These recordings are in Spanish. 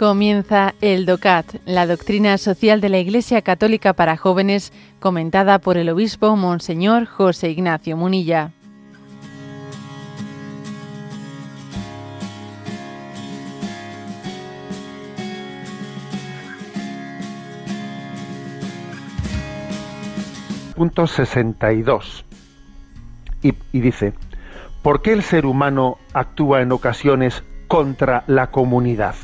Comienza el DOCAT, la doctrina social de la Iglesia Católica para jóvenes, comentada por el obispo Monseñor José Ignacio Munilla. Punto 62. Y, y dice, ¿por qué el ser humano actúa en ocasiones contra la comunidad?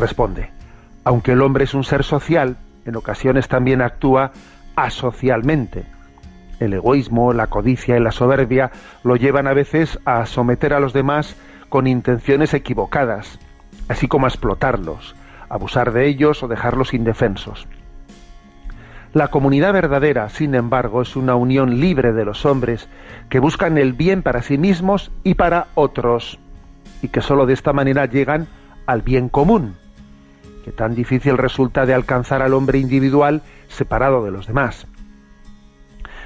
Responde, aunque el hombre es un ser social, en ocasiones también actúa asocialmente. El egoísmo, la codicia y la soberbia lo llevan a veces a someter a los demás con intenciones equivocadas, así como a explotarlos, abusar de ellos o dejarlos indefensos. La comunidad verdadera, sin embargo, es una unión libre de los hombres que buscan el bien para sí mismos y para otros, y que sólo de esta manera llegan al bien común, que tan difícil resulta de alcanzar al hombre individual separado de los demás.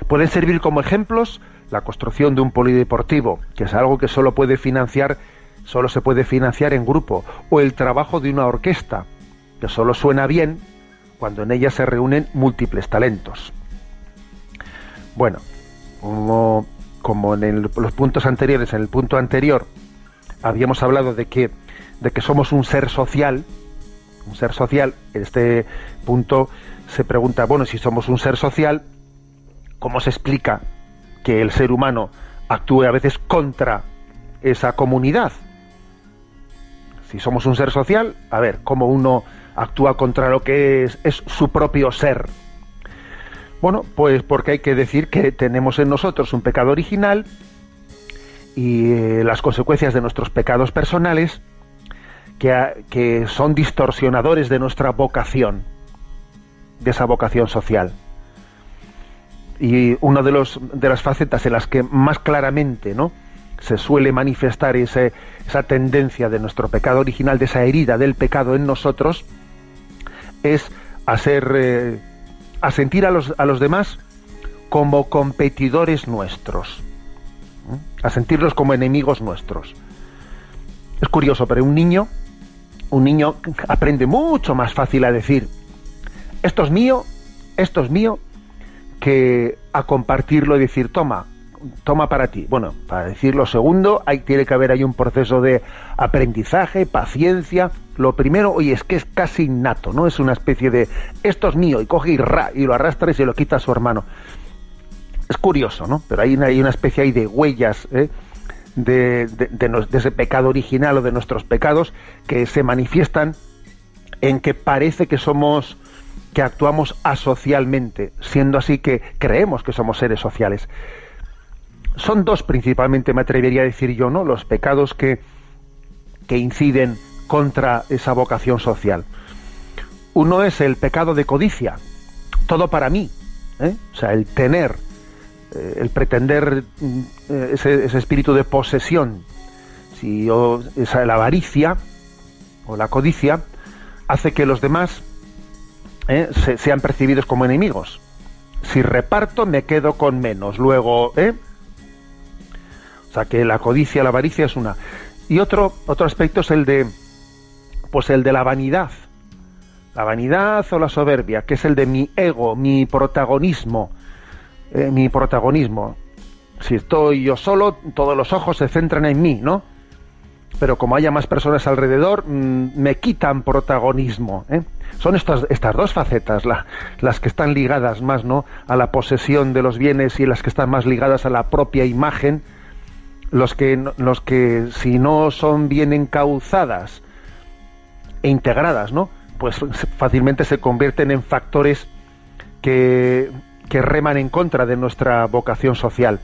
Pueden servir como ejemplos la construcción de un polideportivo, que es algo que solo puede financiar, solo se puede financiar en grupo, o el trabajo de una orquesta, que solo suena bien cuando en ella se reúnen múltiples talentos. Bueno, como, en los puntos anteriores, en el punto anterior, habíamos hablado de que somos un ser social, un ser social, en este punto se pregunta, bueno, si somos un ser social, ¿cómo se explica que el ser humano actúe a veces contra esa comunidad? Si somos un ser social, a ver, ¿cómo uno actúa contra lo que es, es su propio ser? Bueno, pues porque hay que decir que tenemos en nosotros un pecado original y eh, las consecuencias de nuestros pecados personales que, son distorsionadores de nuestra vocación, de esa vocación social. Y una de, los, de las facetas en las que más claramente ¿no? se suele manifestar esa tendencia de nuestro pecado original, de esa herida del pecado en nosotros, es a, eh, a sentir a los, a los demás como competidores nuestros, a sentirlos como enemigos nuestros. Es curioso, pero un niño un niño aprende mucho más fácil a decir, esto es mío, esto es mío, que a compartirlo y decir, toma, toma para ti. Bueno, para decirlo segundo, hay, tiene que haber ahí un proceso de aprendizaje, paciencia. Lo primero, oye, es que es casi innato, ¿no? Es una especie de, esto es mío, y coge y, ra, y lo arrastra y se lo quita a su hermano. Es curioso, ¿no? Pero hay una, hay una especie ahí de huellas, ¿eh? De, ese pecado original o de nuestros pecados que se manifiestan en que parece que somos que actuamos asocialmente, siendo así que creemos que somos seres sociales. Son dos principalmente, me atrevería a decir yo, ¿no? Los pecados que, que inciden contra esa vocación social. Uno es el pecado de codicia, todo para mí, ¿eh? o sea, el tener, eh, el pretender mm, eh, ese, espíritu de posesión, si esa, la avaricia o la codicia hace que los demás eh, sean percibidos como enemigos. Si reparto me quedo con menos. Luego, ¿eh? O sea que la codicia, la avaricia es una. Y otro, otro aspecto es el de, pues el de la vanidad. La vanidad o la soberbia, que es el de mi ego, mi protagonismo eh, mi protagonismo. Si estoy yo solo, todos los ojos se centran en mí, ¿no? Pero como haya más personas alrededor, mm, me quitan protagonismo. ¿eh? Son estas, estas dos facetas las que están ligadas más ¿no? a la posesión de los bienes y las que están más ligadas a la propia imagen, los que, los que si no son bien encauzadas e integradas, ¿no? pues fácilmente se convierten en factores que que reman en contra de nuestra vocación social.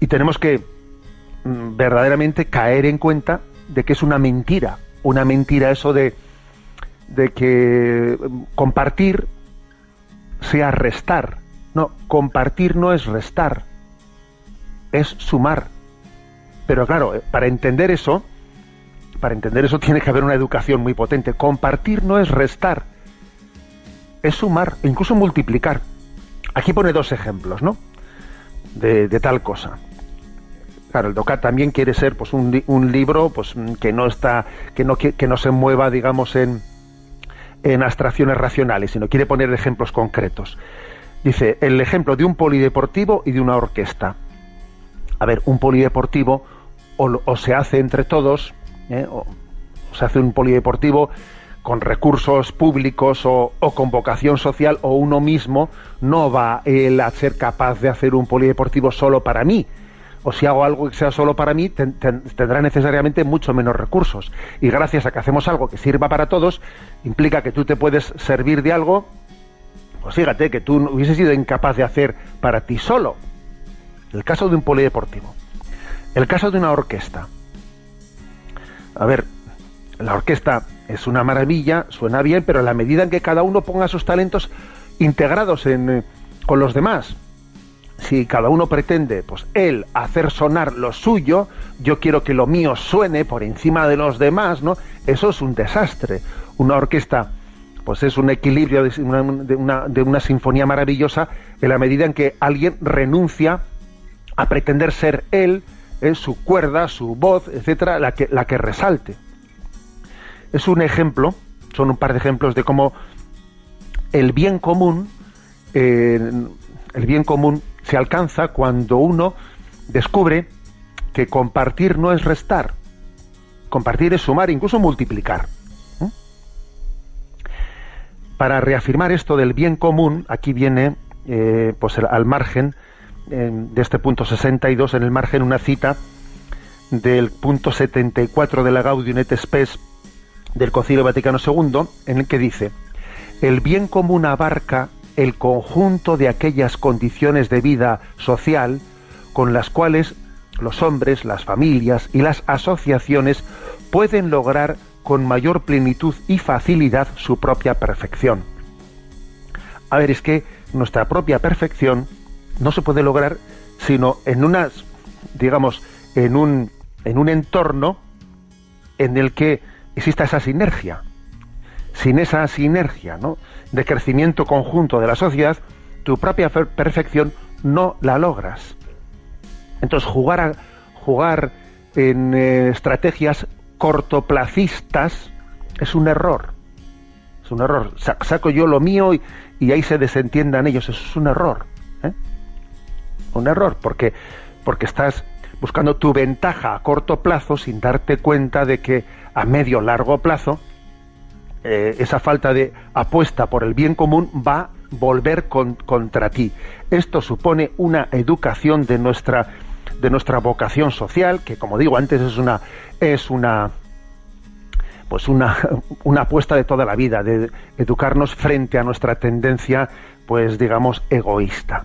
Y tenemos que mm, verdaderamente caer en cuenta de que es una mentira, una mentira eso de, de que mm, compartir sea restar. No, compartir no es restar, es sumar. Pero claro, eh, para entender eso, para entender eso tiene que haber una educación muy potente. Compartir no es restar, es sumar, incluso multiplicar. Aquí pone dos ejemplos, ¿no? De, tal cosa. Claro, el DOCAT también quiere ser pues un, un libro pues que no está que no que no se mueva digamos en en abstracciones racionales, sino quiere poner ejemplos concretos. Dice, el ejemplo de un polideportivo y de una orquesta. A ver, un polideportivo o, se hace entre todos, ¿eh? o, se hace un polideportivo con recursos públicos o, con vocación social, o uno mismo no va él a ser capaz de hacer un polideportivo solo para mí, o si hago algo que sea solo para mí, tendrá necesariamente mucho menos recursos. Y gracias a que hacemos algo que sirva para todos, implica que tú te puedes servir de algo, pues fíjate, que tú hubieses sido incapaz de hacer para ti solo. El caso de un polideportivo. El caso de una orquesta. A ver, la orquesta es una maravilla, suena bien, pero a la medida en que cada uno ponga sus talentos integrados en, eh, con los demás, si cada uno pretende, pues él, hacer sonar lo suyo, yo quiero que lo mío suene por encima de los demás, ¿no? Eso es un desastre. Una orquesta, pues es un equilibrio de una, de una, sinfonía maravillosa en la medida en que alguien renuncia a pretender ser él, en su cuerda, su voz, etcétera, la que, la que resalte. Es un ejemplo, son un par de ejemplos de cómo el bien común, eh, el bien común se alcanza cuando uno descubre que compartir no es restar, compartir es sumar, incluso multiplicar. Para reafirmar esto del bien común, aquí viene, eh, pues al margen de este punto 62, en el margen una cita del punto 74 de la Gaudium et Spes del Concilio Vaticano II, en el que dice, el bien común abarca el conjunto de aquellas condiciones de vida social con las cuales los hombres, las familias y las asociaciones pueden lograr con mayor plenitud y facilidad su propia perfección. A ver, es que nuestra propia perfección no se puede lograr sino en unas, digamos, en un, en un entorno en el que exista esa sinergia. Sin esa sinergia, ¿no? de crecimiento conjunto de la sociedad, tu propia perfección no la logras. Entonces, jugar, a, jugar en eh, estrategias cortoplacistas es un error. Es un error. saco yo lo mío y, ahí se desentiendan ellos. Eso es un error. ¿eh? Un error, porque, porque estás buscando tu ventaja a corto plazo sin darte cuenta de que a medio largo plazo eh, esa falta de apuesta por el bien común va a volver contra ti. Esto supone una educación de nuestra de nuestra vocación social, que como digo antes es una es una pues una, una apuesta de toda la vida, de educarnos frente a nuestra tendencia, pues digamos, egoísta.